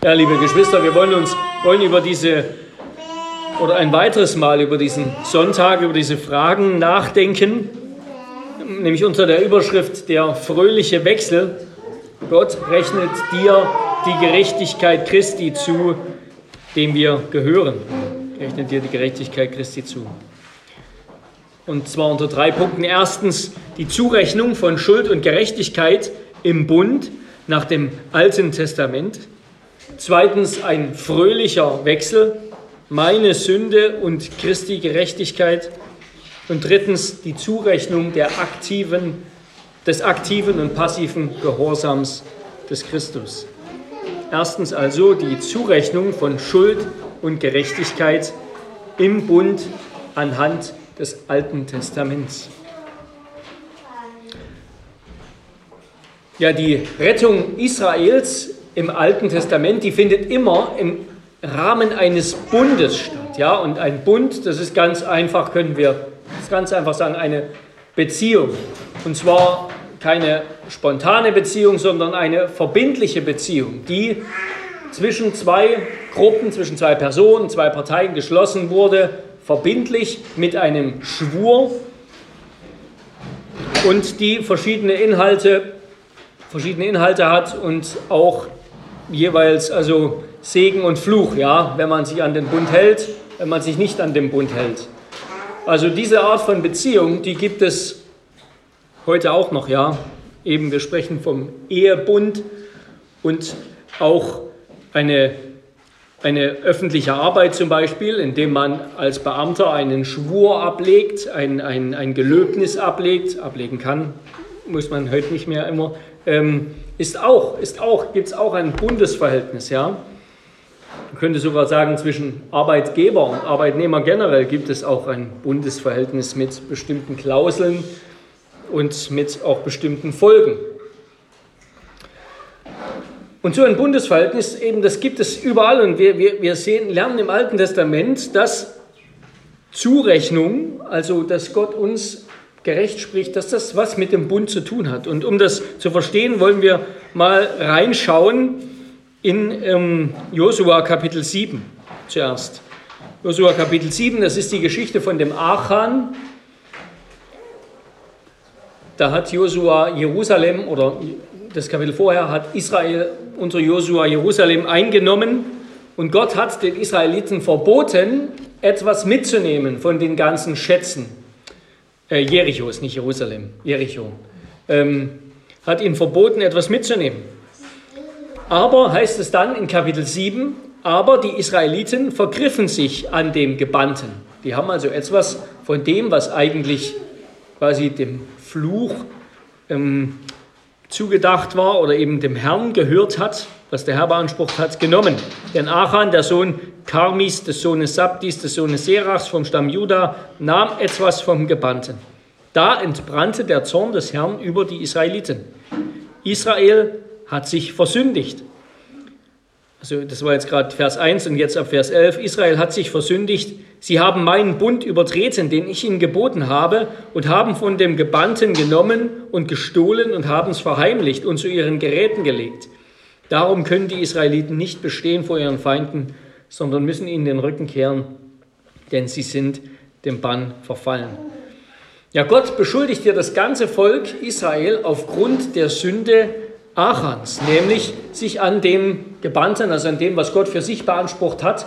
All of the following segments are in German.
Ja, liebe Geschwister, wir wollen uns wollen über diese oder ein weiteres Mal über diesen Sonntag, über diese Fragen nachdenken, nämlich unter der Überschrift der fröhliche Wechsel. Gott rechnet dir die Gerechtigkeit Christi zu, dem wir gehören. Rechnet dir die Gerechtigkeit Christi zu. Und zwar unter drei Punkten. Erstens die Zurechnung von Schuld und Gerechtigkeit im Bund nach dem Alten Testament. Zweitens ein fröhlicher Wechsel, meine Sünde und Christi Gerechtigkeit. Und drittens die Zurechnung der aktiven, des aktiven und passiven Gehorsams des Christus. Erstens also die Zurechnung von Schuld und Gerechtigkeit im Bund anhand des Alten Testaments. Ja, die Rettung Israels im Alten Testament, die findet immer im Rahmen eines Bundes statt. Ja? Und ein Bund, das ist ganz einfach, können wir ganz einfach sagen, eine Beziehung. Und zwar keine spontane Beziehung, sondern eine verbindliche Beziehung, die zwischen zwei Gruppen, zwischen zwei Personen, zwei Parteien geschlossen wurde, verbindlich mit einem Schwur und die verschiedene Inhalte, verschiedene Inhalte hat und auch jeweils also Segen und Fluch, ja, wenn man sich an den Bund hält, wenn man sich nicht an den Bund hält. Also diese Art von Beziehung, die gibt es heute auch noch, ja. Eben wir sprechen vom Ehebund und auch eine, eine öffentliche Arbeit zum Beispiel, indem man als Beamter einen Schwur ablegt, ein, ein, ein Gelöbnis ablegt, ablegen kann, muss man heute nicht mehr immer, ähm, ist auch, ist auch, gibt es auch ein Bundesverhältnis, ja. Man könnte sogar sagen, zwischen Arbeitgeber und Arbeitnehmer generell gibt es auch ein Bundesverhältnis mit bestimmten Klauseln und mit auch bestimmten Folgen. Und so ein Bundesverhältnis, eben das gibt es überall und wir, wir, wir sehen, lernen im Alten Testament, dass Zurechnung, also dass Gott uns gerecht spricht, dass das was mit dem Bund zu tun hat. Und um das zu verstehen, wollen wir mal reinschauen in ähm, Josua Kapitel 7 zuerst. Josua Kapitel 7, das ist die Geschichte von dem Achan. Da hat Josua Jerusalem oder das Kapitel vorher hat Israel unter Josua Jerusalem eingenommen und Gott hat den Israeliten verboten, etwas mitzunehmen von den ganzen Schätzen äh, Jericho ist nicht Jerusalem, Jericho, ähm, hat ihnen verboten, etwas mitzunehmen. Aber heißt es dann in Kapitel 7, aber die Israeliten vergriffen sich an dem Gebannten. Die haben also etwas von dem, was eigentlich quasi dem Fluch ähm, zugedacht war oder eben dem Herrn gehört hat, was der Herr beansprucht hat, genommen. Denn Achan, der Sohn Karmis, des Sohnes Sabdis, des Sohnes Serachs vom Stamm Juda, nahm etwas vom Gebannten. Da entbrannte der Zorn des Herrn über die Israeliten. Israel hat sich versündigt. Also das war jetzt gerade Vers 1 und jetzt ab Vers 11. Israel hat sich versündigt. Sie haben meinen Bund übertreten, den ich ihnen geboten habe, und haben von dem Gebannten genommen und gestohlen und haben es verheimlicht und zu ihren Geräten gelegt. Darum können die Israeliten nicht bestehen vor ihren Feinden, sondern müssen ihnen den Rücken kehren, denn sie sind dem Bann verfallen. Ja, Gott beschuldigt hier das ganze Volk Israel aufgrund der Sünde Achans, nämlich sich an dem Gebannten, also an dem, was Gott für sich beansprucht hat,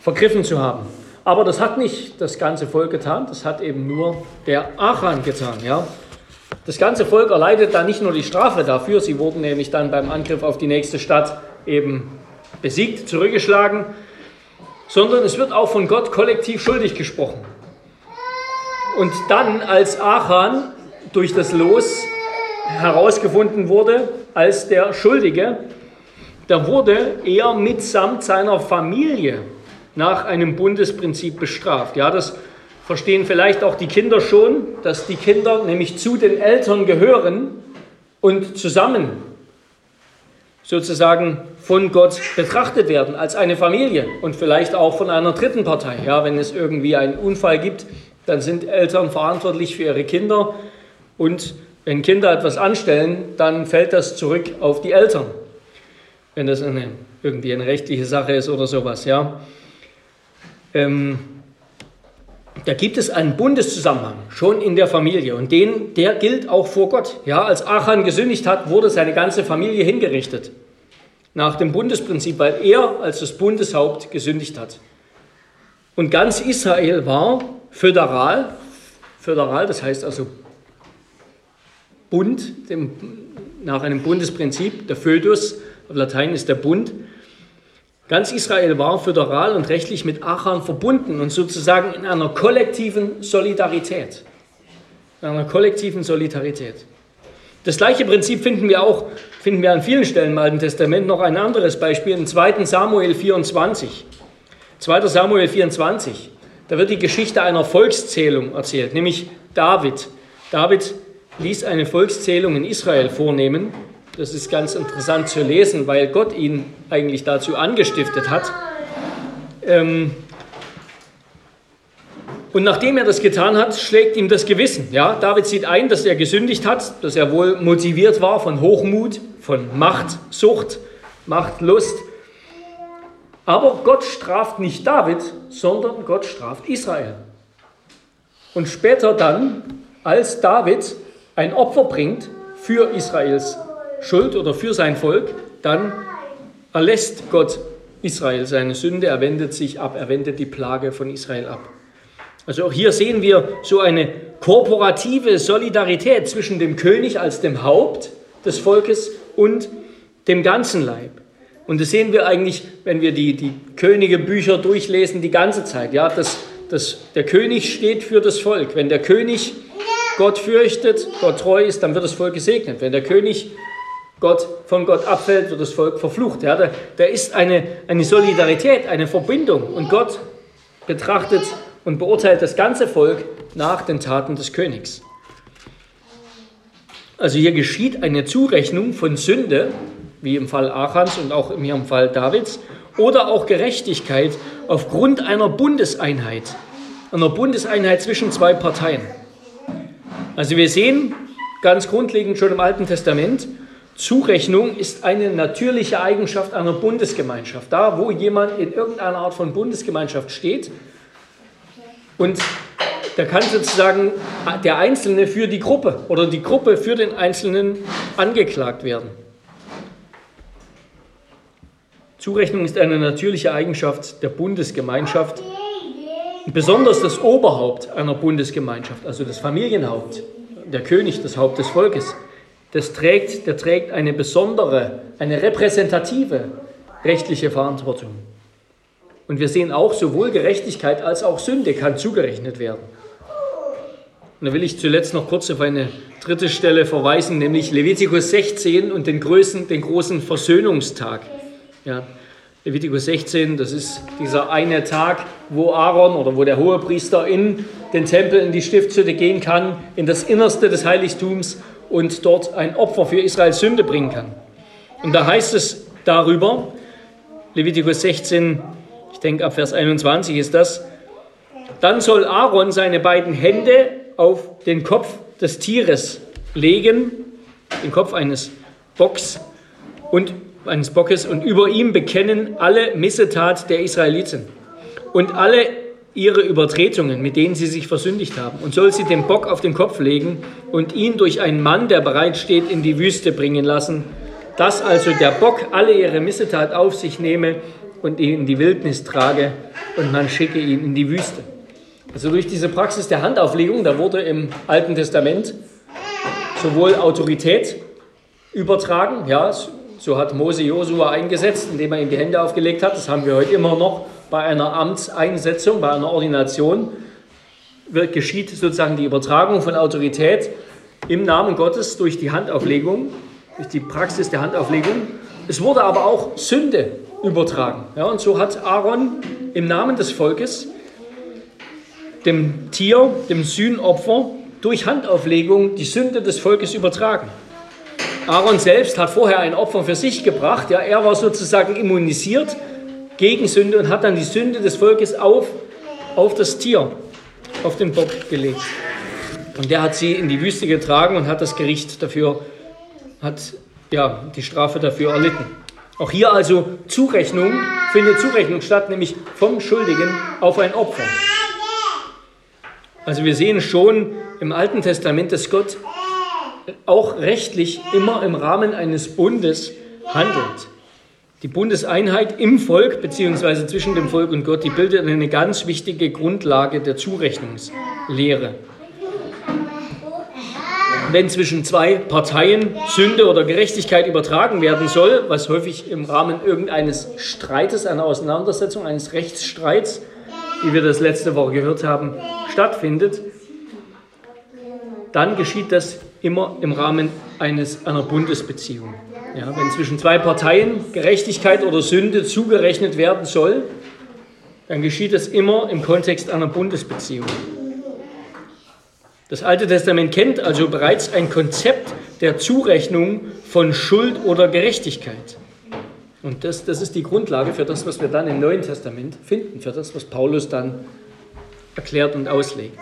vergriffen zu haben. Aber das hat nicht das ganze Volk getan, das hat eben nur der Achan getan. Ja? Das ganze Volk erleidet dann nicht nur die Strafe dafür, sie wurden nämlich dann beim Angriff auf die nächste Stadt eben besiegt, zurückgeschlagen, sondern es wird auch von Gott kollektiv schuldig gesprochen. Und dann, als Achan durch das Los herausgefunden wurde als der Schuldige, da wurde er mitsamt seiner Familie nach einem Bundesprinzip bestraft. Ja, das verstehen vielleicht auch die Kinder schon, dass die Kinder nämlich zu den Eltern gehören und zusammen sozusagen von Gott betrachtet werden als eine Familie und vielleicht auch von einer dritten Partei. Ja, wenn es irgendwie einen Unfall gibt, dann sind Eltern verantwortlich für ihre Kinder und wenn Kinder etwas anstellen, dann fällt das zurück auf die Eltern. Wenn das eine, irgendwie eine rechtliche Sache ist oder sowas. Ja. Ähm, da gibt es einen Bundeszusammenhang schon in der Familie und den, der gilt auch vor Gott. Ja, als Achan gesündigt hat, wurde seine ganze Familie hingerichtet. Nach dem Bundesprinzip, weil er als das Bundeshaupt gesündigt hat. Und ganz Israel war föderal, föderal, das heißt also Bund, dem, nach einem Bundesprinzip, der Födus, auf Latein ist der Bund. Ganz Israel war föderal und rechtlich mit Achan verbunden und sozusagen in einer kollektiven Solidarität. In einer kollektiven Solidarität. Das gleiche Prinzip finden wir auch, finden wir an vielen Stellen im Alten Testament. Noch ein anderes Beispiel in 2. Samuel 24. 2. Samuel 24. Da wird die Geschichte einer Volkszählung erzählt, nämlich David. David ließ eine Volkszählung in Israel vornehmen das ist ganz interessant zu lesen, weil Gott ihn eigentlich dazu angestiftet hat. Ähm, und nachdem er das getan hat, schlägt ihm das Gewissen. Ja, David sieht ein, dass er gesündigt hat, dass er wohl motiviert war von Hochmut, von Machtsucht, Machtlust. Aber Gott straft nicht David, sondern Gott straft Israel. Und später dann, als David ein Opfer bringt für Israels Schuld oder für sein Volk, dann erlässt Gott Israel seine Sünde, er wendet sich ab, er wendet die Plage von Israel ab. Also auch hier sehen wir so eine korporative Solidarität zwischen dem König als dem Haupt des Volkes und dem ganzen Leib. Und das sehen wir eigentlich, wenn wir die, die Königebücher durchlesen, die ganze Zeit. Ja, dass, dass der König steht für das Volk. Wenn der König Gott fürchtet, Gott treu ist, dann wird das Volk gesegnet. Wenn der König Gott von Gott abfällt, wird das Volk verflucht. Ja, da, da ist eine, eine Solidarität, eine Verbindung. Und Gott betrachtet und beurteilt das ganze Volk nach den Taten des Königs. Also hier geschieht eine Zurechnung von Sünde, wie im Fall Achans und auch hier im Fall Davids, oder auch Gerechtigkeit aufgrund einer Bundeseinheit, einer Bundeseinheit zwischen zwei Parteien. Also wir sehen ganz grundlegend schon im Alten Testament, Zurechnung ist eine natürliche Eigenschaft einer Bundesgemeinschaft. Da, wo jemand in irgendeiner Art von Bundesgemeinschaft steht und da kann sozusagen der Einzelne für die Gruppe oder die Gruppe für den Einzelnen angeklagt werden. Zurechnung ist eine natürliche Eigenschaft der Bundesgemeinschaft, besonders das Oberhaupt einer Bundesgemeinschaft, also das Familienhaupt, der König, das Haupt des Volkes das trägt, der trägt eine besondere, eine repräsentative rechtliche Verantwortung. Und wir sehen auch, sowohl Gerechtigkeit als auch Sünde kann zugerechnet werden. Und da will ich zuletzt noch kurz auf eine dritte Stelle verweisen, nämlich Levitikus 16 und den, Größen, den großen Versöhnungstag. Ja, Levitikus 16, das ist dieser eine Tag, wo Aaron oder wo der Hohepriester in den Tempel, in die Stiftshütte gehen kann, in das Innerste des Heiligtums und dort ein Opfer für Israels Sünde bringen kann. Und da heißt es darüber, Levitikus 16, ich denke ab Vers 21 ist das, dann soll Aaron seine beiden Hände auf den Kopf des Tieres legen, den Kopf eines Bocks und eines Bockes und über ihm bekennen alle Missetat der Israeliten und alle ihre Übertretungen, mit denen sie sich versündigt haben, und soll sie den Bock auf den Kopf legen und ihn durch einen Mann, der bereit steht, in die Wüste bringen lassen, dass also der Bock alle ihre Missetat auf sich nehme und ihn in die Wildnis trage und man schicke ihn in die Wüste. Also durch diese Praxis der Handauflegung, da wurde im Alten Testament sowohl Autorität übertragen, ja, so hat Mose Josua eingesetzt, indem er ihm die Hände aufgelegt hat, das haben wir heute immer noch, bei einer Amtseinsetzung, bei einer Ordination wird, geschieht sozusagen die Übertragung von Autorität im Namen Gottes durch die Handauflegung, durch die Praxis der Handauflegung. Es wurde aber auch Sünde übertragen. Ja, und so hat Aaron im Namen des Volkes dem Tier, dem Sühnopfer, durch Handauflegung die Sünde des Volkes übertragen. Aaron selbst hat vorher ein Opfer für sich gebracht. Ja, er war sozusagen immunisiert gegen und hat dann die Sünde des Volkes auf, auf das Tier, auf den Bock gelegt. Und der hat sie in die Wüste getragen und hat das Gericht dafür, hat ja die Strafe dafür erlitten. Auch hier also Zurechnung, findet Zurechnung statt, nämlich vom Schuldigen auf ein Opfer. Also wir sehen schon im Alten Testament, dass Gott auch rechtlich immer im Rahmen eines Bundes handelt. Die Bundeseinheit im Volk bzw. zwischen dem Volk und Gott, die bildet eine ganz wichtige Grundlage der Zurechnungslehre. Wenn zwischen zwei Parteien Sünde oder Gerechtigkeit übertragen werden soll, was häufig im Rahmen irgendeines Streites, einer Auseinandersetzung, eines Rechtsstreits, wie wir das letzte Woche gehört haben, stattfindet, dann geschieht das immer im Rahmen eines, einer Bundesbeziehung. Ja, wenn zwischen zwei Parteien Gerechtigkeit oder Sünde zugerechnet werden soll, dann geschieht das immer im Kontext einer Bundesbeziehung. Das Alte Testament kennt also bereits ein Konzept der Zurechnung von Schuld oder Gerechtigkeit. Und das, das ist die Grundlage für das, was wir dann im Neuen Testament finden, für das, was Paulus dann erklärt und auslegt.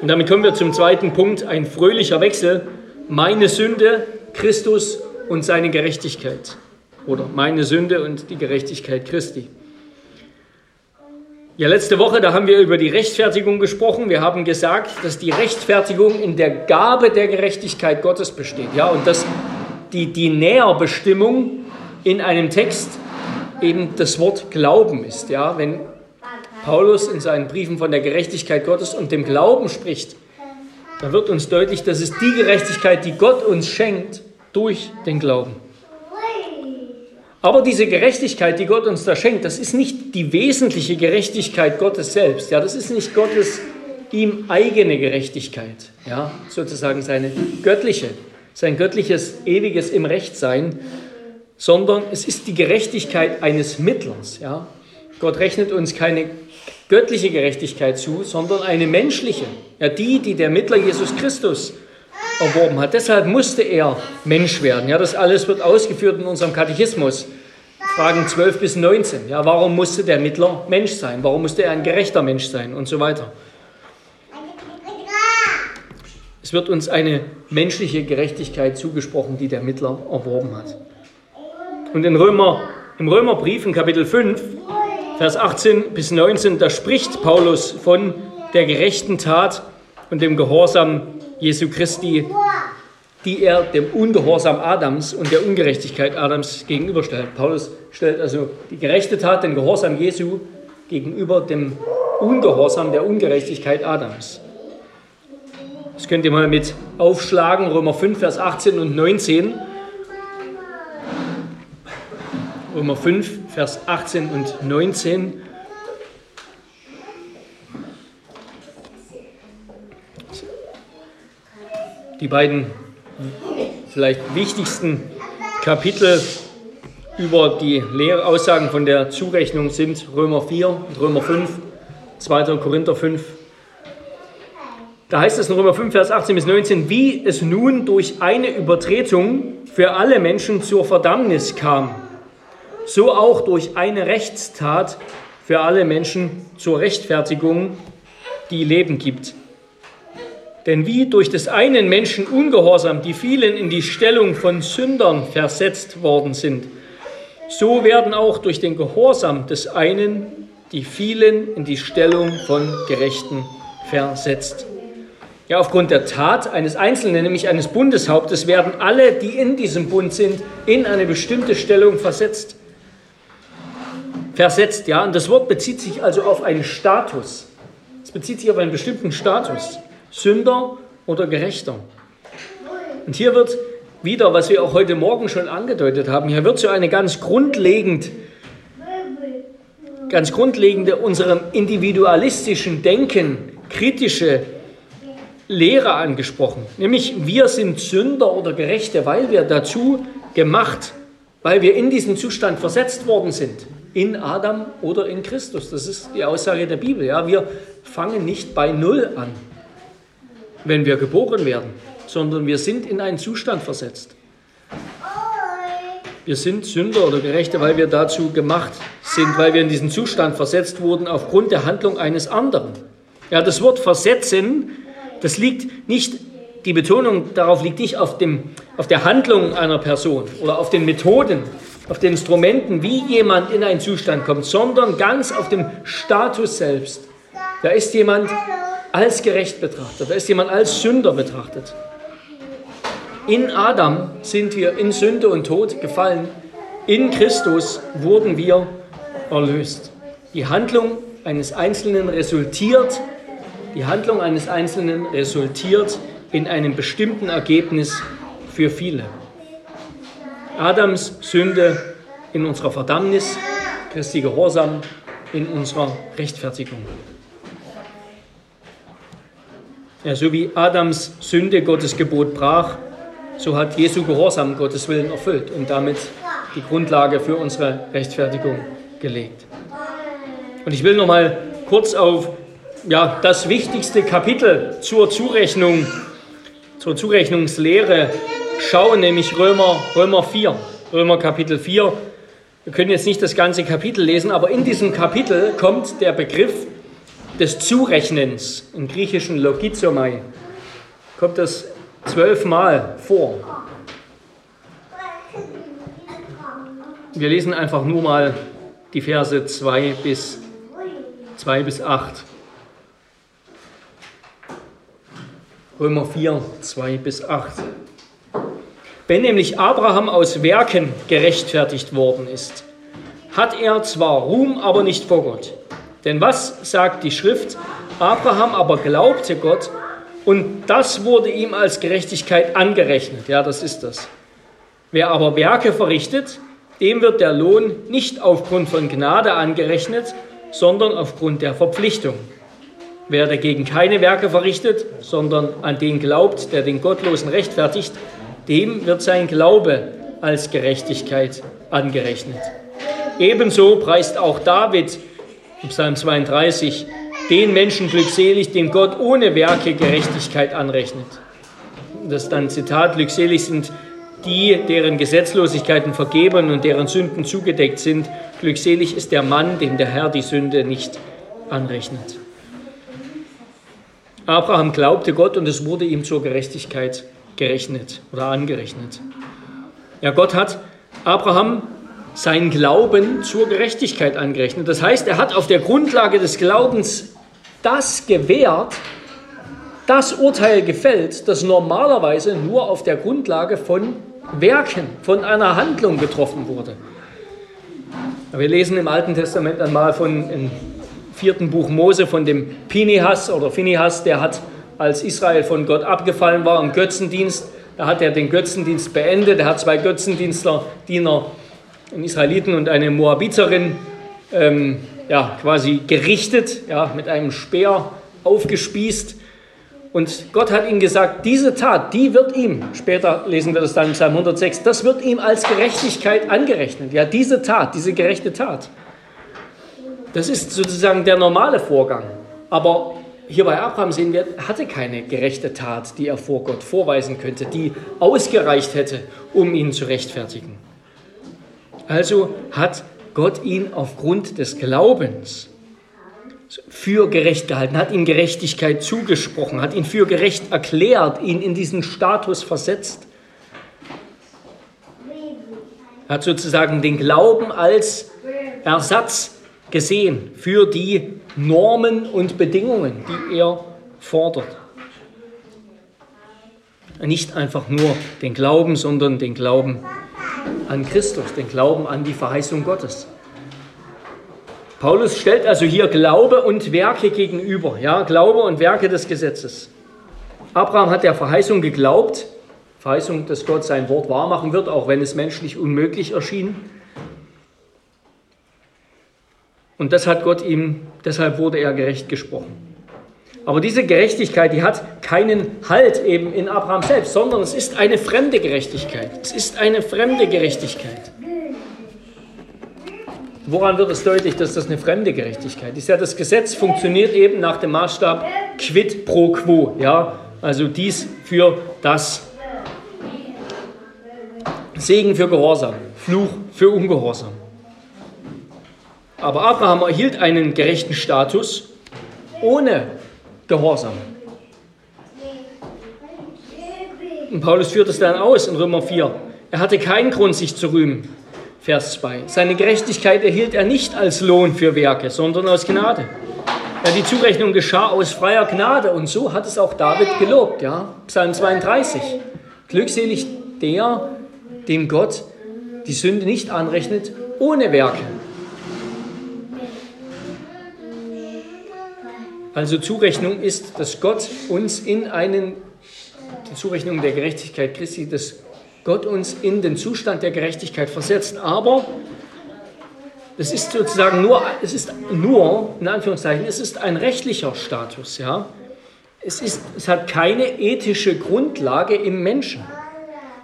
Und damit kommen wir zum zweiten Punkt, ein fröhlicher Wechsel. Meine Sünde, Christus und seine Gerechtigkeit. Oder meine Sünde und die Gerechtigkeit Christi. Ja, letzte Woche, da haben wir über die Rechtfertigung gesprochen. Wir haben gesagt, dass die Rechtfertigung in der Gabe der Gerechtigkeit Gottes besteht. Ja, und dass die, die Näherbestimmung in einem Text eben das Wort Glauben ist. Ja, wenn Paulus in seinen Briefen von der Gerechtigkeit Gottes und dem Glauben spricht, dann wird uns deutlich, dass es die Gerechtigkeit, die Gott uns schenkt, durch den Glauben. Aber diese Gerechtigkeit, die Gott uns da schenkt, das ist nicht die wesentliche Gerechtigkeit Gottes selbst. Ja, das ist nicht Gottes ihm eigene Gerechtigkeit, ja, sozusagen seine göttliche, sein göttliches, ewiges im Recht sein, sondern es ist die Gerechtigkeit eines Mittlers. Ja. Gott rechnet uns keine göttliche Gerechtigkeit zu, sondern eine menschliche, ja, die, die der Mittler Jesus Christus erworben hat. Deshalb musste er Mensch werden. Ja, das alles wird ausgeführt in unserem Katechismus. Fragen 12 bis 19. Ja, warum musste der Mittler Mensch sein? Warum musste er ein gerechter Mensch sein? Und so weiter. Es wird uns eine menschliche Gerechtigkeit zugesprochen, die der Mittler erworben hat. Und in Römer, im Römerbrief in Kapitel 5, Vers 18 bis 19, da spricht Paulus von der gerechten Tat und dem Gehorsam Jesu Christi, die er dem Ungehorsam Adams und der Ungerechtigkeit Adams gegenüberstellt. Paulus stellt also die gerechte Tat, den Gehorsam Jesu gegenüber dem Ungehorsam der Ungerechtigkeit Adams. Das könnt ihr mal mit aufschlagen, Römer 5, Vers 18 und 19. Römer 5, Vers 18 und 19. die beiden vielleicht wichtigsten Kapitel über die Lehraussagen von der Zurechnung sind Römer 4 und Römer 5, 2. Korinther 5. Da heißt es in Römer 5, Vers 18 bis 19, wie es nun durch eine Übertretung für alle Menschen zur Verdammnis kam, so auch durch eine Rechtstat für alle Menschen zur Rechtfertigung, die Leben gibt. Denn wie durch des einen Menschen Ungehorsam die vielen in die Stellung von Sündern versetzt worden sind, so werden auch durch den Gehorsam des einen die vielen in die Stellung von Gerechten versetzt. Ja, aufgrund der Tat eines Einzelnen, nämlich eines Bundeshauptes, werden alle, die in diesem Bund sind, in eine bestimmte Stellung versetzt. Versetzt, ja, und das Wort bezieht sich also auf einen Status. Es bezieht sich auf einen bestimmten Status. Sünder oder Gerechter. Und hier wird wieder, was wir auch heute Morgen schon angedeutet haben, hier wird so eine ganz grundlegend, ganz grundlegende unserem individualistischen Denken kritische Lehre angesprochen. Nämlich wir sind Sünder oder Gerechte, weil wir dazu gemacht, weil wir in diesen Zustand versetzt worden sind. In Adam oder in Christus. Das ist die Aussage der Bibel. Ja, wir fangen nicht bei Null an wenn wir geboren werden, sondern wir sind in einen Zustand versetzt. Wir sind Sünder oder Gerechte, weil wir dazu gemacht sind, weil wir in diesen Zustand versetzt wurden aufgrund der Handlung eines anderen. Ja, das Wort versetzen, das liegt nicht, die Betonung darauf liegt nicht auf, dem, auf der Handlung einer Person oder auf den Methoden, auf den Instrumenten, wie jemand in einen Zustand kommt, sondern ganz auf dem Status selbst. Da ist jemand als gerecht betrachtet, da ist jemand als Sünder betrachtet. In Adam sind wir in Sünde und Tod gefallen. In Christus wurden wir erlöst. Die Handlung eines Einzelnen resultiert, die Handlung eines Einzelnen resultiert in einem bestimmten Ergebnis für viele. Adams Sünde in unserer Verdammnis, Christi Gehorsam in unserer Rechtfertigung. Ja, so wie Adams Sünde Gottes Gebot brach, so hat Jesu Gehorsam Gottes Willen erfüllt und damit die Grundlage für unsere Rechtfertigung gelegt. Und ich will noch mal kurz auf ja, das wichtigste Kapitel zur Zurechnung, zur Zurechnungslehre schauen, nämlich Römer, Römer 4. Römer Kapitel 4. Wir können jetzt nicht das ganze Kapitel lesen, aber in diesem Kapitel kommt der Begriff des Zurechnens, im griechischen Logizomai, kommt das zwölfmal vor. Wir lesen einfach nur mal die Verse 2 bis, 2 bis 8. Römer 4, 2 bis 8. Wenn nämlich Abraham aus Werken gerechtfertigt worden ist, hat er zwar Ruhm, aber nicht vor Gott. Denn was sagt die Schrift? Abraham aber glaubte Gott und das wurde ihm als Gerechtigkeit angerechnet. Ja, das ist das. Wer aber Werke verrichtet, dem wird der Lohn nicht aufgrund von Gnade angerechnet, sondern aufgrund der Verpflichtung. Wer dagegen keine Werke verrichtet, sondern an den glaubt, der den Gottlosen rechtfertigt, dem wird sein Glaube als Gerechtigkeit angerechnet. Ebenso preist auch David im Psalm 32 den Menschen glückselig, dem Gott ohne Werke Gerechtigkeit anrechnet. Das ist dann Zitat, glückselig sind die, deren Gesetzlosigkeiten vergeben und deren Sünden zugedeckt sind. Glückselig ist der Mann, dem der Herr die Sünde nicht anrechnet. Abraham glaubte Gott und es wurde ihm zur Gerechtigkeit gerechnet oder angerechnet. Ja, Gott hat Abraham seinen Glauben zur Gerechtigkeit angerechnet. Das heißt, er hat auf der Grundlage des Glaubens das gewährt, das Urteil gefällt, das normalerweise nur auf der Grundlage von Werken, von einer Handlung getroffen wurde. Wir lesen im Alten Testament einmal von im vierten Buch Mose von dem Pinehas oder Phinehas, der hat als Israel von Gott abgefallen war im Götzendienst, da hat er den Götzendienst beendet. Er hat zwei Götzendienstler, Diener, einen Israeliten und eine Moabiterin, ähm, ja, quasi gerichtet, ja, mit einem Speer aufgespießt. Und Gott hat ihm gesagt, diese Tat, die wird ihm, später lesen wir das dann im Psalm 106, das wird ihm als Gerechtigkeit angerechnet. Ja, diese Tat, diese gerechte Tat. Das ist sozusagen der normale Vorgang. Aber hier bei Abraham sehen wir, er hatte keine gerechte Tat, die er vor Gott vorweisen könnte, die ausgereicht hätte, um ihn zu rechtfertigen. Also hat Gott ihn aufgrund des Glaubens für gerecht gehalten, hat ihm Gerechtigkeit zugesprochen, hat ihn für gerecht erklärt, ihn in diesen Status versetzt. Er hat sozusagen den Glauben als Ersatz gesehen für die Normen und Bedingungen, die er fordert. Nicht einfach nur den Glauben, sondern den Glauben an Christus, den Glauben an die Verheißung Gottes. Paulus stellt also hier Glaube und Werke gegenüber, ja, Glaube und Werke des Gesetzes. Abraham hat der Verheißung geglaubt, Verheißung, dass Gott sein Wort wahrmachen wird, auch wenn es menschlich unmöglich erschien. Und das hat Gott ihm, deshalb wurde er gerecht gesprochen. Aber diese Gerechtigkeit, die hat keinen Halt eben in Abraham selbst, sondern es ist eine fremde Gerechtigkeit. Es ist eine fremde Gerechtigkeit. Woran wird es deutlich, dass das eine fremde Gerechtigkeit ist? Ja, das Gesetz funktioniert eben nach dem Maßstab quid pro quo. Ja, also dies für das. Segen für Gehorsam, Fluch für Ungehorsam. Aber Abraham erhielt einen gerechten Status ohne Gehorsam. Und Paulus führt es dann aus in Römer 4. Er hatte keinen Grund, sich zu rühmen. Vers 2. Seine Gerechtigkeit erhielt er nicht als Lohn für Werke, sondern aus Gnade. Ja, die Zurechnung geschah aus freier Gnade und so hat es auch David gelobt. Ja? Psalm 32. Glückselig der, dem Gott die Sünde nicht anrechnet, ohne Werke. Also Zurechnung ist, dass Gott uns in einen, die Zurechnung der Gerechtigkeit Christi, dass Gott uns in den Zustand der Gerechtigkeit versetzt. Aber es ist sozusagen nur, es ist nur, in Anführungszeichen, es ist ein rechtlicher Status. Ja? Es, ist, es hat keine ethische Grundlage im Menschen.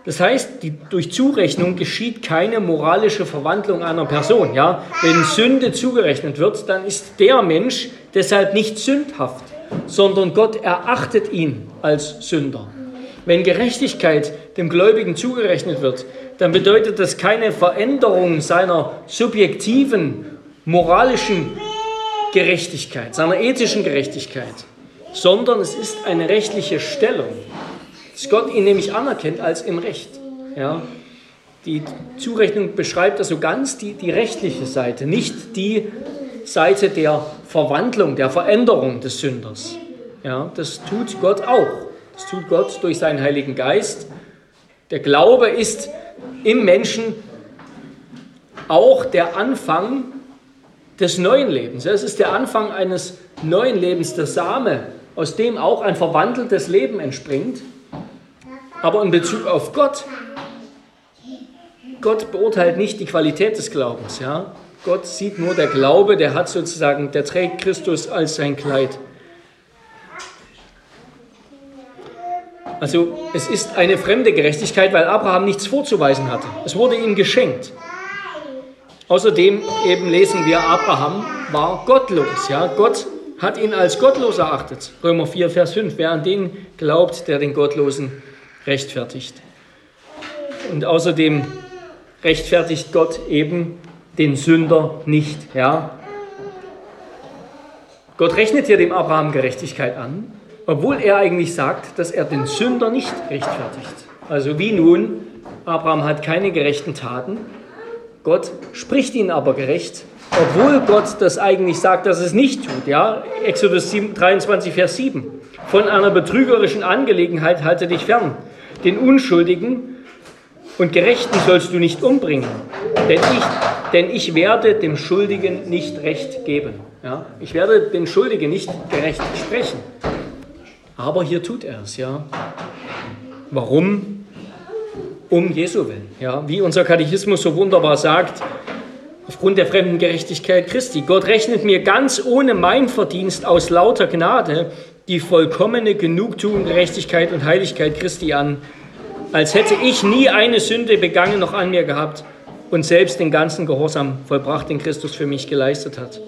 Das heißt, die, durch Zurechnung geschieht keine moralische Verwandlung einer Person. Ja? Wenn Sünde zugerechnet wird, dann ist der Mensch deshalb nicht sündhaft, sondern Gott erachtet ihn als Sünder. Wenn Gerechtigkeit dem Gläubigen zugerechnet wird, dann bedeutet das keine Veränderung seiner subjektiven moralischen Gerechtigkeit, seiner ethischen Gerechtigkeit, sondern es ist eine rechtliche Stellung dass Gott ihn nämlich anerkennt als im Recht. Ja? Die Zurechnung beschreibt also ganz die, die rechtliche Seite, nicht die Seite der Verwandlung, der Veränderung des Sünders. Ja, das tut Gott auch. Das tut Gott durch seinen Heiligen Geist. Der Glaube ist im Menschen auch der Anfang des neuen Lebens. Es ist der Anfang eines neuen Lebens, der Same, aus dem auch ein verwandeltes Leben entspringt. Aber in Bezug auf Gott, Gott beurteilt nicht die Qualität des Glaubens. Ja? Gott sieht nur der Glaube, der hat sozusagen, der trägt Christus als sein Kleid. Also es ist eine fremde Gerechtigkeit, weil Abraham nichts vorzuweisen hatte. Es wurde ihm geschenkt. Außerdem eben lesen wir, Abraham war gottlos. Ja? Gott hat ihn als gottlos erachtet. Römer 4, Vers 5. Wer an den glaubt, der den Gottlosen rechtfertigt. Und außerdem rechtfertigt Gott eben den Sünder nicht. Ja? Gott rechnet hier dem Abraham Gerechtigkeit an, obwohl er eigentlich sagt, dass er den Sünder nicht rechtfertigt. Also wie nun, Abraham hat keine gerechten Taten, Gott spricht ihn aber gerecht, obwohl Gott das eigentlich sagt, dass es nicht tut. Ja? Exodus 23, Vers 7. Von einer betrügerischen Angelegenheit halte dich fern den Unschuldigen und Gerechten sollst du nicht umbringen, denn ich, denn ich werde dem Schuldigen nicht Recht geben. Ja? Ich werde dem Schuldigen nicht gerecht sprechen. Aber hier tut er es. Ja? Warum? Um Jesu willen. Ja? Wie unser Katechismus so wunderbar sagt, aufgrund der fremden Gerechtigkeit Christi. Gott rechnet mir ganz ohne mein Verdienst aus lauter Gnade die vollkommene Genugtuung, Gerechtigkeit und Heiligkeit Christi an, als hätte ich nie eine Sünde begangen noch an mir gehabt und selbst den ganzen Gehorsam vollbracht, den Christus für mich geleistet hat.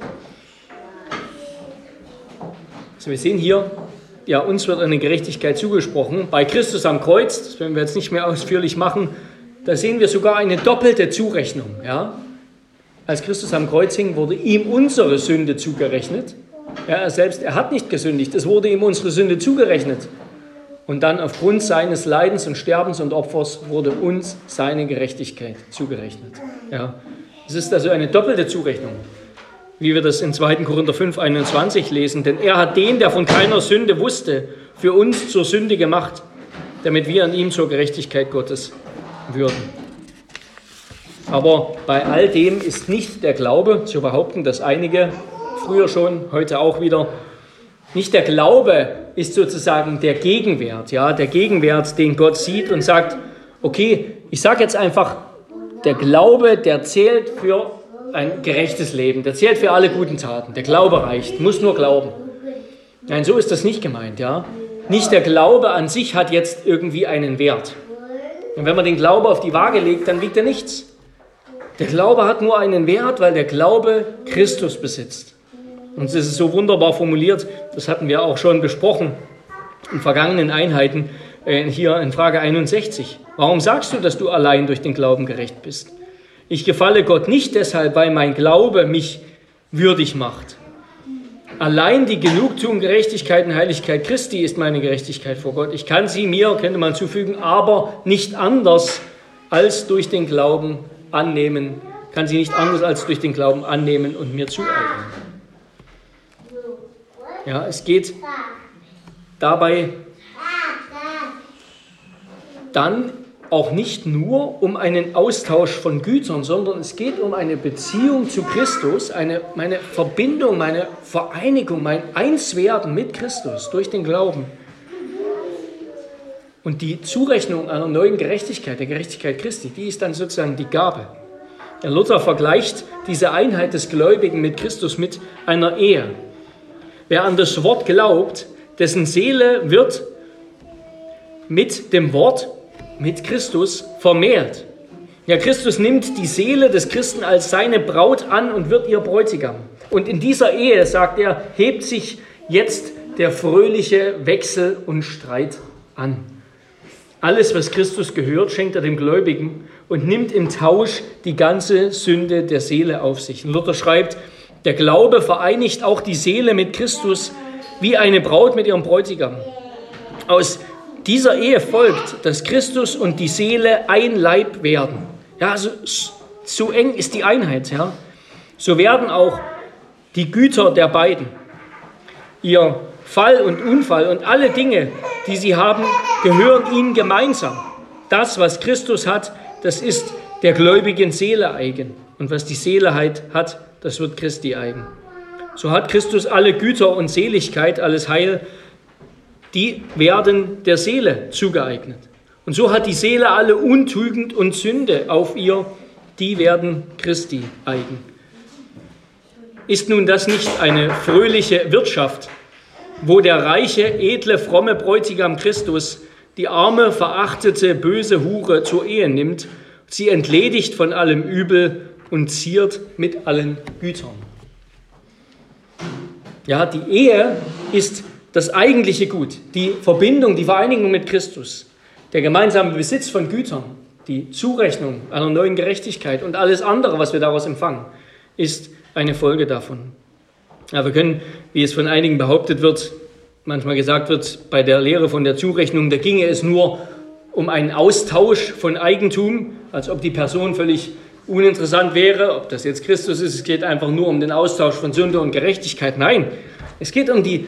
Also wir sehen hier, ja, uns wird eine Gerechtigkeit zugesprochen. Bei Christus am Kreuz, das werden wir jetzt nicht mehr ausführlich machen, da sehen wir sogar eine doppelte Zurechnung. Ja? Als Christus am Kreuz hing, wurde ihm unsere Sünde zugerechnet ja, er selbst, er hat nicht gesündigt, es wurde ihm unsere Sünde zugerechnet. Und dann aufgrund seines Leidens und Sterbens und Opfers wurde uns seine Gerechtigkeit zugerechnet. Ja. Es ist also eine doppelte Zurechnung, wie wir das in 2. Korinther 5, 21 lesen. Denn er hat den, der von keiner Sünde wusste, für uns zur Sünde gemacht, damit wir an ihm zur Gerechtigkeit Gottes würden. Aber bei all dem ist nicht der Glaube zu behaupten, dass einige früher schon, heute auch wieder. Nicht der Glaube ist sozusagen der Gegenwert, ja, der Gegenwert, den Gott sieht und sagt, okay, ich sage jetzt einfach, der Glaube, der zählt für ein gerechtes Leben, der zählt für alle guten Taten. Der Glaube reicht, muss nur glauben. Nein, so ist das nicht gemeint, ja. Nicht der Glaube an sich hat jetzt irgendwie einen Wert. Und wenn man den Glaube auf die Waage legt, dann wiegt er nichts. Der Glaube hat nur einen Wert, weil der Glaube Christus besitzt. Und es ist so wunderbar formuliert, das hatten wir auch schon besprochen in vergangenen Einheiten, äh, hier in Frage 61. Warum sagst du, dass du allein durch den Glauben gerecht bist? Ich gefalle Gott nicht deshalb, weil mein Glaube mich würdig macht. Allein die Genugtuung, Gerechtigkeit und Heiligkeit Christi ist meine Gerechtigkeit vor Gott. Ich kann sie mir, könnte man zufügen, aber nicht anders als durch den Glauben annehmen, kann sie nicht anders als durch den Glauben annehmen und mir zueignen. Ja, es geht dabei dann auch nicht nur um einen Austausch von Gütern, sondern es geht um eine Beziehung zu Christus, eine, meine Verbindung, meine Vereinigung, mein Einswerden mit Christus durch den Glauben. Und die Zurechnung einer neuen Gerechtigkeit, der Gerechtigkeit Christi, die ist dann sozusagen die Gabe. Der Luther vergleicht diese Einheit des Gläubigen mit Christus mit einer Ehe. Wer an das Wort glaubt, dessen Seele wird mit dem Wort mit Christus vermehrt. Ja, Christus nimmt die Seele des Christen als seine Braut an und wird ihr Bräutigam. Und in dieser Ehe, sagt er, hebt sich jetzt der fröhliche Wechsel und Streit an. Alles, was Christus gehört, schenkt er dem Gläubigen und nimmt im Tausch die ganze Sünde der Seele auf sich. Und Luther schreibt, der Glaube vereinigt auch die Seele mit Christus wie eine Braut mit ihrem Bräutigam. Aus dieser Ehe folgt, dass Christus und die Seele ein Leib werden. Ja, so, so eng ist die Einheit. Ja. So werden auch die Güter der beiden, ihr Fall und Unfall und alle Dinge, die sie haben, gehören ihnen gemeinsam. Das, was Christus hat, das ist der gläubigen Seele eigen. Und was die Seele hat, das wird Christi eigen. So hat Christus alle Güter und Seligkeit, alles Heil die werden der Seele zugeeignet. Und so hat die Seele alle Untugend und Sünde auf ihr, die werden Christi eigen. Ist nun das nicht eine fröhliche Wirtschaft, wo der reiche, edle, fromme Bräutigam Christus die arme, verachtete, böse Hure zur Ehe nimmt, sie entledigt von allem Übel und ziert mit allen Gütern? Ja, die Ehe ist das eigentliche Gut, die Verbindung, die Vereinigung mit Christus, der gemeinsame Besitz von Gütern, die Zurechnung einer neuen Gerechtigkeit und alles andere, was wir daraus empfangen, ist eine Folge davon. Ja, wir können, wie es von einigen behauptet wird, manchmal gesagt wird, bei der Lehre von der Zurechnung, da ginge es nur um einen Austausch von Eigentum, als ob die Person völlig uninteressant wäre, ob das jetzt Christus ist. Es geht einfach nur um den Austausch von Sünde und Gerechtigkeit. Nein, es geht um die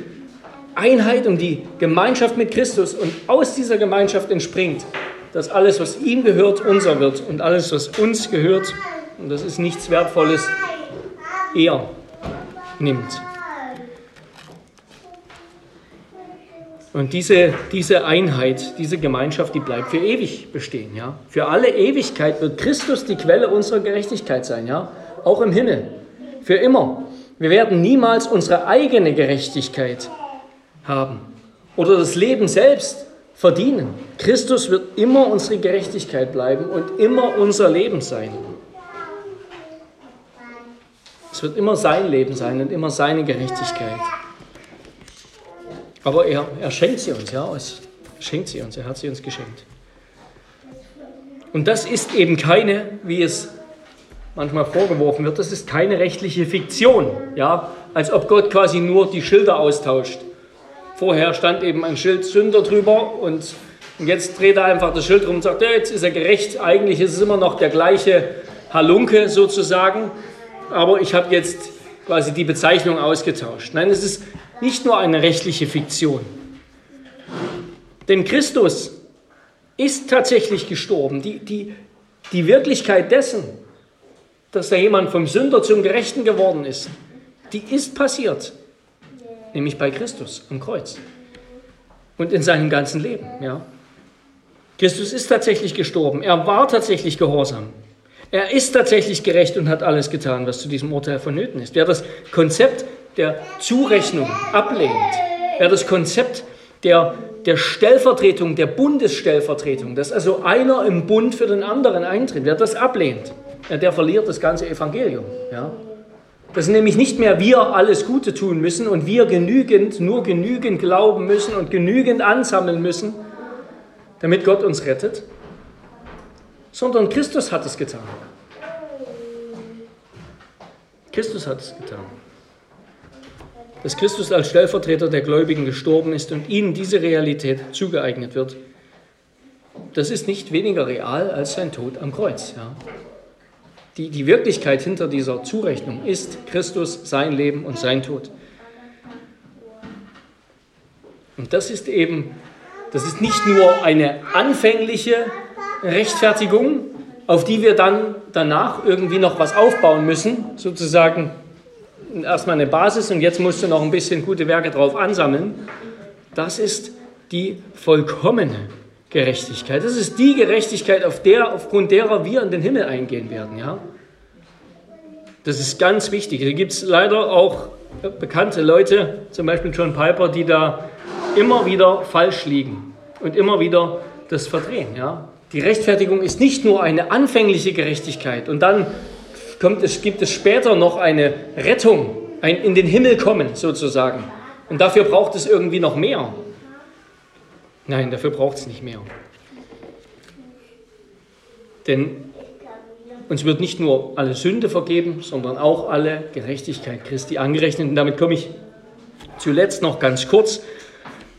Einheit, um die Gemeinschaft mit Christus. Und aus dieser Gemeinschaft entspringt, dass alles, was ihm gehört, unser wird. Und alles, was uns gehört, und das ist nichts Wertvolles, er nimmt. Und diese, diese Einheit, diese Gemeinschaft, die bleibt für ewig bestehen. Ja? Für alle Ewigkeit wird Christus die Quelle unserer Gerechtigkeit sein, ja? auch im Himmel. Für immer. Wir werden niemals unsere eigene Gerechtigkeit haben oder das Leben selbst verdienen. Christus wird immer unsere Gerechtigkeit bleiben und immer unser Leben sein. Es wird immer sein Leben sein und immer seine Gerechtigkeit. Aber er, er schenkt sie uns, ja, es schenkt sie uns, er hat sie uns geschenkt. Und das ist eben keine, wie es manchmal vorgeworfen wird, das ist keine rechtliche Fiktion, ja, als ob Gott quasi nur die Schilder austauscht. Vorher stand eben ein Schild Sünder drüber und jetzt dreht er einfach das Schild rum und sagt, ja, jetzt ist er gerecht. Eigentlich ist es immer noch der gleiche Halunke sozusagen, aber ich habe jetzt quasi die Bezeichnung ausgetauscht. Nein, es ist nicht nur eine rechtliche Fiktion. Denn Christus ist tatsächlich gestorben. Die, die, die Wirklichkeit dessen, dass da jemand vom Sünder zum Gerechten geworden ist, die ist passiert nämlich bei Christus am Kreuz und in seinem ganzen Leben. Ja. Christus ist tatsächlich gestorben, er war tatsächlich gehorsam, er ist tatsächlich gerecht und hat alles getan, was zu diesem Urteil vonnöten ist. Wer das Konzept der Zurechnung ablehnt, wer das Konzept der, der Stellvertretung, der Bundesstellvertretung, dass also einer im Bund für den anderen eintritt, wer das ablehnt, der verliert das ganze Evangelium. Ja. Dass nämlich nicht mehr wir alles Gute tun müssen und wir genügend, nur genügend glauben müssen und genügend ansammeln müssen, damit Gott uns rettet, sondern Christus hat es getan. Christus hat es getan. Dass Christus als Stellvertreter der Gläubigen gestorben ist und ihnen diese Realität zugeeignet wird, das ist nicht weniger real als sein Tod am Kreuz. Ja. Die, die Wirklichkeit hinter dieser Zurechnung ist Christus, sein Leben und sein Tod. Und das ist eben, das ist nicht nur eine anfängliche Rechtfertigung, auf die wir dann danach irgendwie noch was aufbauen müssen, sozusagen erstmal eine Basis und jetzt musst du noch ein bisschen gute Werke drauf ansammeln. Das ist die vollkommene Gerechtigkeit. Das ist die Gerechtigkeit, auf der, aufgrund derer wir in den Himmel eingehen werden. Ja? Das ist ganz wichtig. Da gibt es leider auch bekannte Leute, zum Beispiel John Piper, die da immer wieder falsch liegen und immer wieder das verdrehen. Ja? Die Rechtfertigung ist nicht nur eine anfängliche Gerechtigkeit und dann kommt es, gibt es später noch eine Rettung, ein in den Himmel kommen sozusagen. Und dafür braucht es irgendwie noch mehr. Nein, dafür braucht es nicht mehr. Denn uns wird nicht nur alle Sünde vergeben, sondern auch alle Gerechtigkeit Christi angerechnet. Und damit komme ich zuletzt noch ganz kurz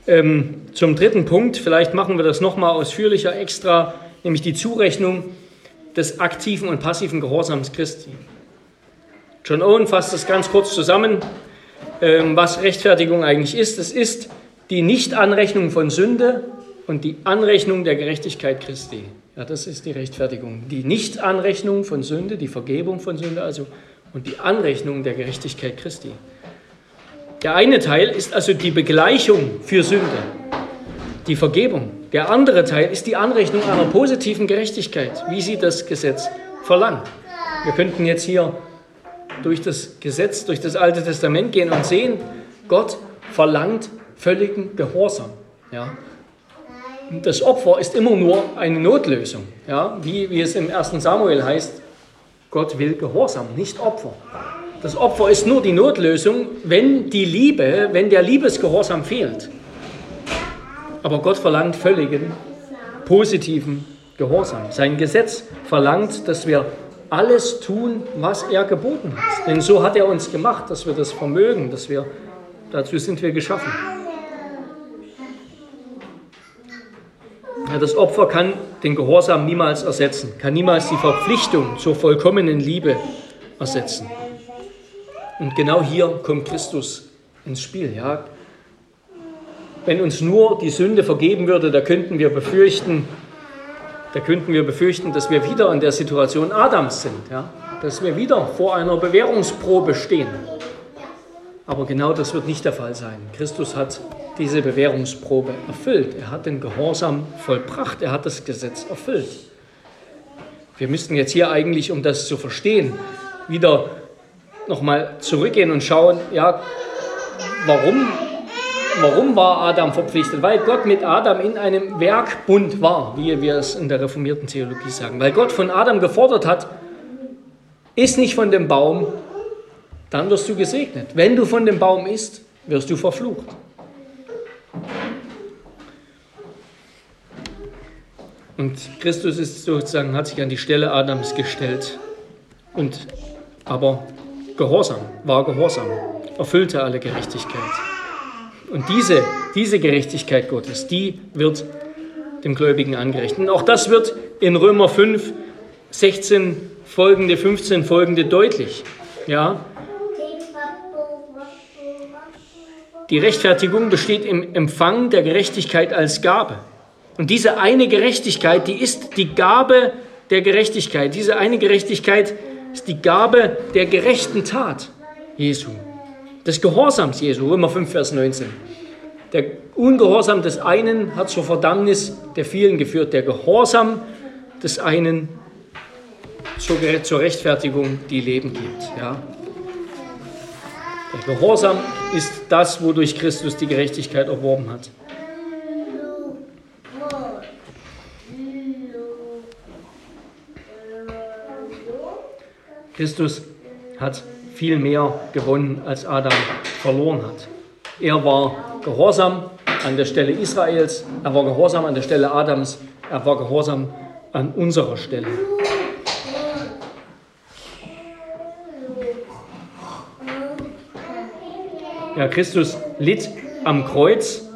ähm, zum dritten Punkt. Vielleicht machen wir das nochmal ausführlicher extra, nämlich die Zurechnung des aktiven und passiven Gehorsams Christi. John Owen fasst das ganz kurz zusammen, ähm, was Rechtfertigung eigentlich ist. Es ist die Nichtanrechnung von Sünde und die Anrechnung der Gerechtigkeit Christi. Ja, das ist die Rechtfertigung. Die Nichtanrechnung von Sünde, die Vergebung von Sünde also und die Anrechnung der Gerechtigkeit Christi. Der eine Teil ist also die Begleichung für Sünde, die Vergebung. Der andere Teil ist die Anrechnung einer positiven Gerechtigkeit, wie sie das Gesetz verlangt. Wir könnten jetzt hier durch das Gesetz, durch das Alte Testament gehen und sehen, Gott verlangt völligen Gehorsam. Ja. Das Opfer ist immer nur eine Notlösung, ja, wie, wie es im 1. Samuel heißt, Gott will Gehorsam, nicht Opfer. Das Opfer ist nur die Notlösung, wenn die Liebe, wenn der Liebesgehorsam fehlt. Aber Gott verlangt völligen, positiven Gehorsam. Sein Gesetz verlangt, dass wir alles tun, was er geboten hat. Denn so hat er uns gemacht, dass wir das vermögen, dass wir, dazu sind wir geschaffen. Ja, das Opfer kann den Gehorsam niemals ersetzen, kann niemals die Verpflichtung zur vollkommenen Liebe ersetzen. Und genau hier kommt Christus ins Spiel. Ja? Wenn uns nur die Sünde vergeben würde, da könnten wir befürchten, da könnten wir befürchten, dass wir wieder in der Situation Adams sind, ja? dass wir wieder vor einer Bewährungsprobe stehen. Aber genau das wird nicht der Fall sein. Christus hat diese Bewährungsprobe erfüllt. Er hat den Gehorsam vollbracht. Er hat das Gesetz erfüllt. Wir müssten jetzt hier eigentlich, um das zu verstehen, wieder nochmal zurückgehen und schauen, ja, warum, warum war Adam verpflichtet? Weil Gott mit Adam in einem Werkbund war, wie wir es in der reformierten Theologie sagen. Weil Gott von Adam gefordert hat, iss nicht von dem Baum, dann wirst du gesegnet. Wenn du von dem Baum isst, wirst du verflucht. Und Christus ist sozusagen, hat sich an die Stelle Adams gestellt. Und aber Gehorsam, war Gehorsam, erfüllte alle Gerechtigkeit. Und diese, diese Gerechtigkeit Gottes, die wird dem Gläubigen angerechnet. Und auch das wird in Römer 5, 16 folgende, 15 folgende deutlich. Ja, Die Rechtfertigung besteht im Empfang der Gerechtigkeit als Gabe. Und diese eine Gerechtigkeit, die ist die Gabe der Gerechtigkeit. Diese eine Gerechtigkeit ist die Gabe der gerechten Tat Jesu, des Gehorsams Jesu, Römer 5, Vers 19. Der Ungehorsam des einen hat zur Verdammnis der vielen geführt, der Gehorsam des einen zur, zur Rechtfertigung, die Leben gibt. Ja. Der Gehorsam ist das, wodurch Christus die Gerechtigkeit erworben hat. Christus hat viel mehr gewonnen, als Adam verloren hat. Er war gehorsam an der Stelle Israels, er war gehorsam an der Stelle Adams, er war gehorsam an unserer Stelle. Ja, Christus litt am Kreuz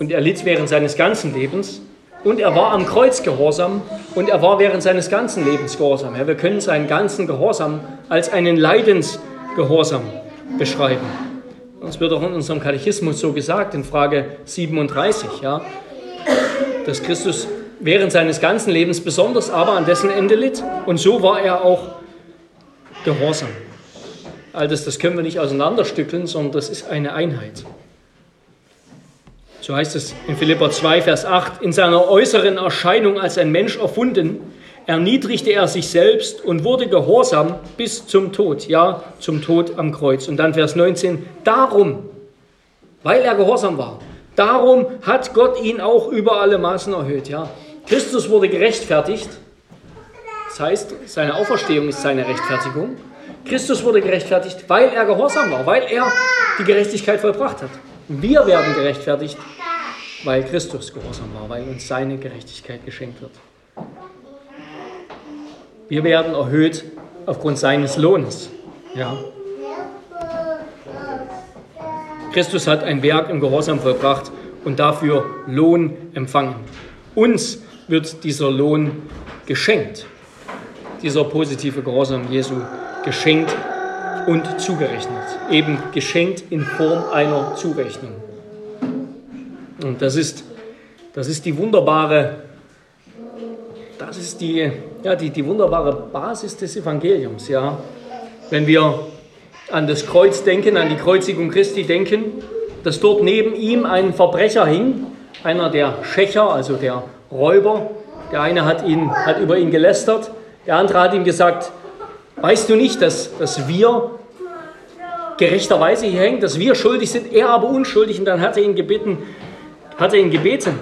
und er litt während seines ganzen Lebens und er war am Kreuz gehorsam und er war während seines ganzen Lebens gehorsam. Ja, wir können seinen ganzen Gehorsam als einen Leidensgehorsam beschreiben. Das wird auch in unserem Katechismus so gesagt, in Frage 37, ja, dass Christus während seines ganzen Lebens besonders aber an dessen Ende litt. Und so war er auch gehorsam. All das, das können wir nicht auseinanderstückeln, sondern das ist eine Einheit. So heißt es in Philippa 2, Vers 8, in seiner äußeren Erscheinung als ein Mensch erfunden, erniedrigte er sich selbst und wurde gehorsam bis zum Tod, ja, zum Tod am Kreuz. Und dann Vers 19, darum, weil er gehorsam war, darum hat Gott ihn auch über alle Maßen erhöht, ja. Christus wurde gerechtfertigt, das heißt, seine Auferstehung ist seine Rechtfertigung. Christus wurde gerechtfertigt, weil er gehorsam war, weil er die Gerechtigkeit vollbracht hat. Wir werden gerechtfertigt, weil Christus gehorsam war, weil uns seine Gerechtigkeit geschenkt wird. Wir werden erhöht aufgrund seines Lohnes. Ja. Christus hat ein Werk im Gehorsam vollbracht und dafür Lohn empfangen. Uns wird dieser Lohn geschenkt, dieser positive Gehorsam Jesu geschenkt und zugerechnet. Eben geschenkt in Form einer Zurechnung. Und das ist, das ist die wunderbare, das ist die, ja, die, die wunderbare Basis des Evangeliums. Ja. Wenn wir an das Kreuz denken, an die Kreuzigung Christi denken, dass dort neben ihm ein Verbrecher hing, einer der Schächer, also der Räuber. Der eine hat, ihn, hat über ihn gelästert, der andere hat ihm gesagt, weißt du nicht, dass, dass wir gerechterweise hier hängen, dass wir schuldig sind, er aber unschuldig. Und dann hat er ihn gebeten, hat er ihn gebeten,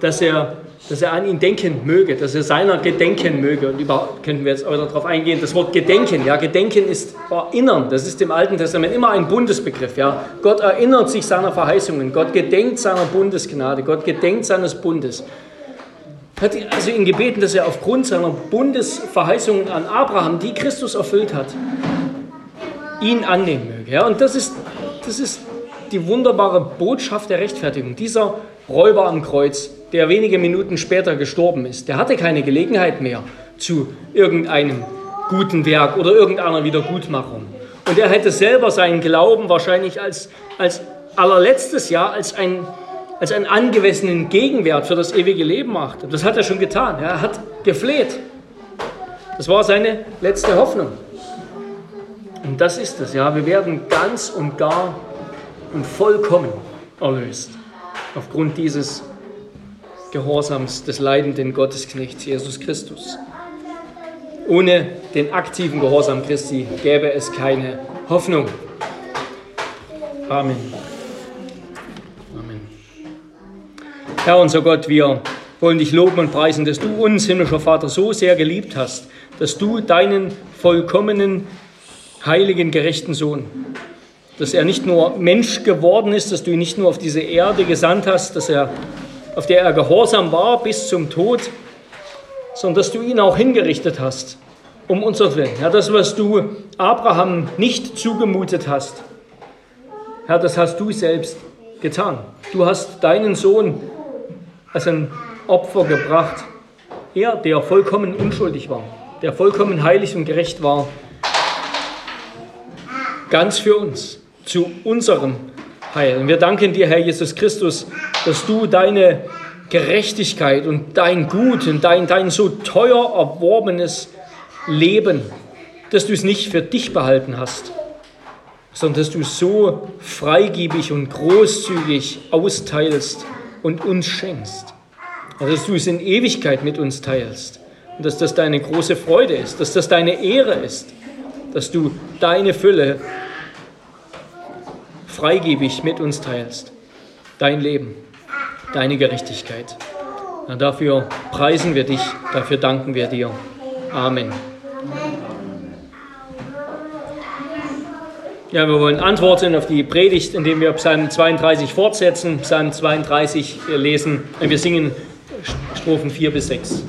dass er, dass er an ihn denken möge, dass er seiner gedenken möge. Und überhaupt könnten wir jetzt auch darauf eingehen, das Wort Gedenken, ja, Gedenken ist erinnern. Das ist im Alten Testament immer ein Bundesbegriff, ja. Gott erinnert sich seiner Verheißungen, Gott gedenkt seiner Bundesgnade, Gott gedenkt seines Bundes. Hat also ihn gebeten, dass er aufgrund seiner Bundesverheißungen an Abraham, die Christus erfüllt hat, ihn annehmen möge. Ja, und das ist, das ist die wunderbare Botschaft der Rechtfertigung. Dieser Räuber am Kreuz, der wenige Minuten später gestorben ist, der hatte keine Gelegenheit mehr zu irgendeinem guten Werk oder irgendeiner Wiedergutmachung. Und er hätte selber seinen Glauben wahrscheinlich als, als allerletztes Jahr als, ein, als einen angemessenen Gegenwert für das ewige Leben macht. Das hat er schon getan. Er hat gefleht. Das war seine letzte Hoffnung. Und das ist es, ja. Wir werden ganz und gar und vollkommen erlöst. Aufgrund dieses Gehorsams des leidenden Gottesknechts Jesus Christus. Ohne den aktiven Gehorsam Christi gäbe es keine Hoffnung. Amen. Amen. Herr unser Gott, wir wollen dich loben und preisen, dass du uns, himmlischer Vater, so sehr geliebt hast, dass du deinen vollkommenen, heiligen, gerechten Sohn dass er nicht nur Mensch geworden ist, dass du ihn nicht nur auf diese Erde gesandt hast, dass er, auf der er gehorsam war bis zum Tod, sondern dass du ihn auch hingerichtet hast, um unser Willen. Herr, das, was du Abraham nicht zugemutet hast, Herr, das hast du selbst getan. Du hast deinen Sohn als ein Opfer gebracht. Er, der vollkommen unschuldig war, der vollkommen heilig und gerecht war, ganz für uns zu unserem Heil. Und wir danken dir, Herr Jesus Christus, dass du deine Gerechtigkeit und dein Gut und dein, dein so teuer erworbenes Leben, dass du es nicht für dich behalten hast, sondern dass du es so freigebig und großzügig austeilst und uns schenkst. Und dass du es in Ewigkeit mit uns teilst. Und dass das deine große Freude ist, dass das deine Ehre ist, dass du deine Fülle freigebig mit uns teilst. Dein Leben, deine Gerechtigkeit. Dafür preisen wir dich, dafür danken wir dir. Amen. Ja, wir wollen antworten auf die Predigt, indem wir Psalm 32 fortsetzen. Psalm 32 lesen. Wir singen Strophen 4 bis 6.